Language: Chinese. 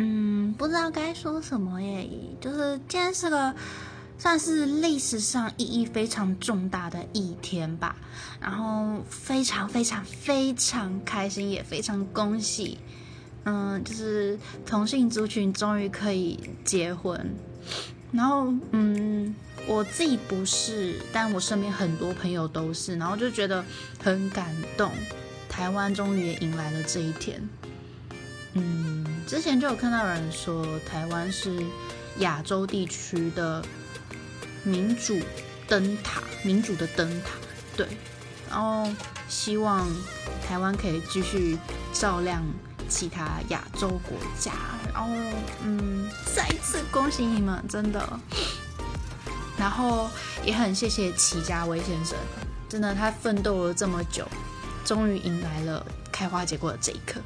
嗯，不知道该说什么耶，就是今天是个算是历史上意义非常重大的一天吧，然后非常非常非常开心，也非常恭喜，嗯，就是同性族群终于可以结婚，然后嗯，我自己不是，但我身边很多朋友都是，然后就觉得很感动，台湾终于也迎来了这一天，嗯。之前就有看到有人说，台湾是亚洲地区的民主灯塔，民主的灯塔，对。然后希望台湾可以继续照亮其他亚洲国家。然后，嗯，再一次恭喜你们，真的。然后也很谢谢齐家威先生，真的他奋斗了这么久，终于迎来了开花结果的这一刻。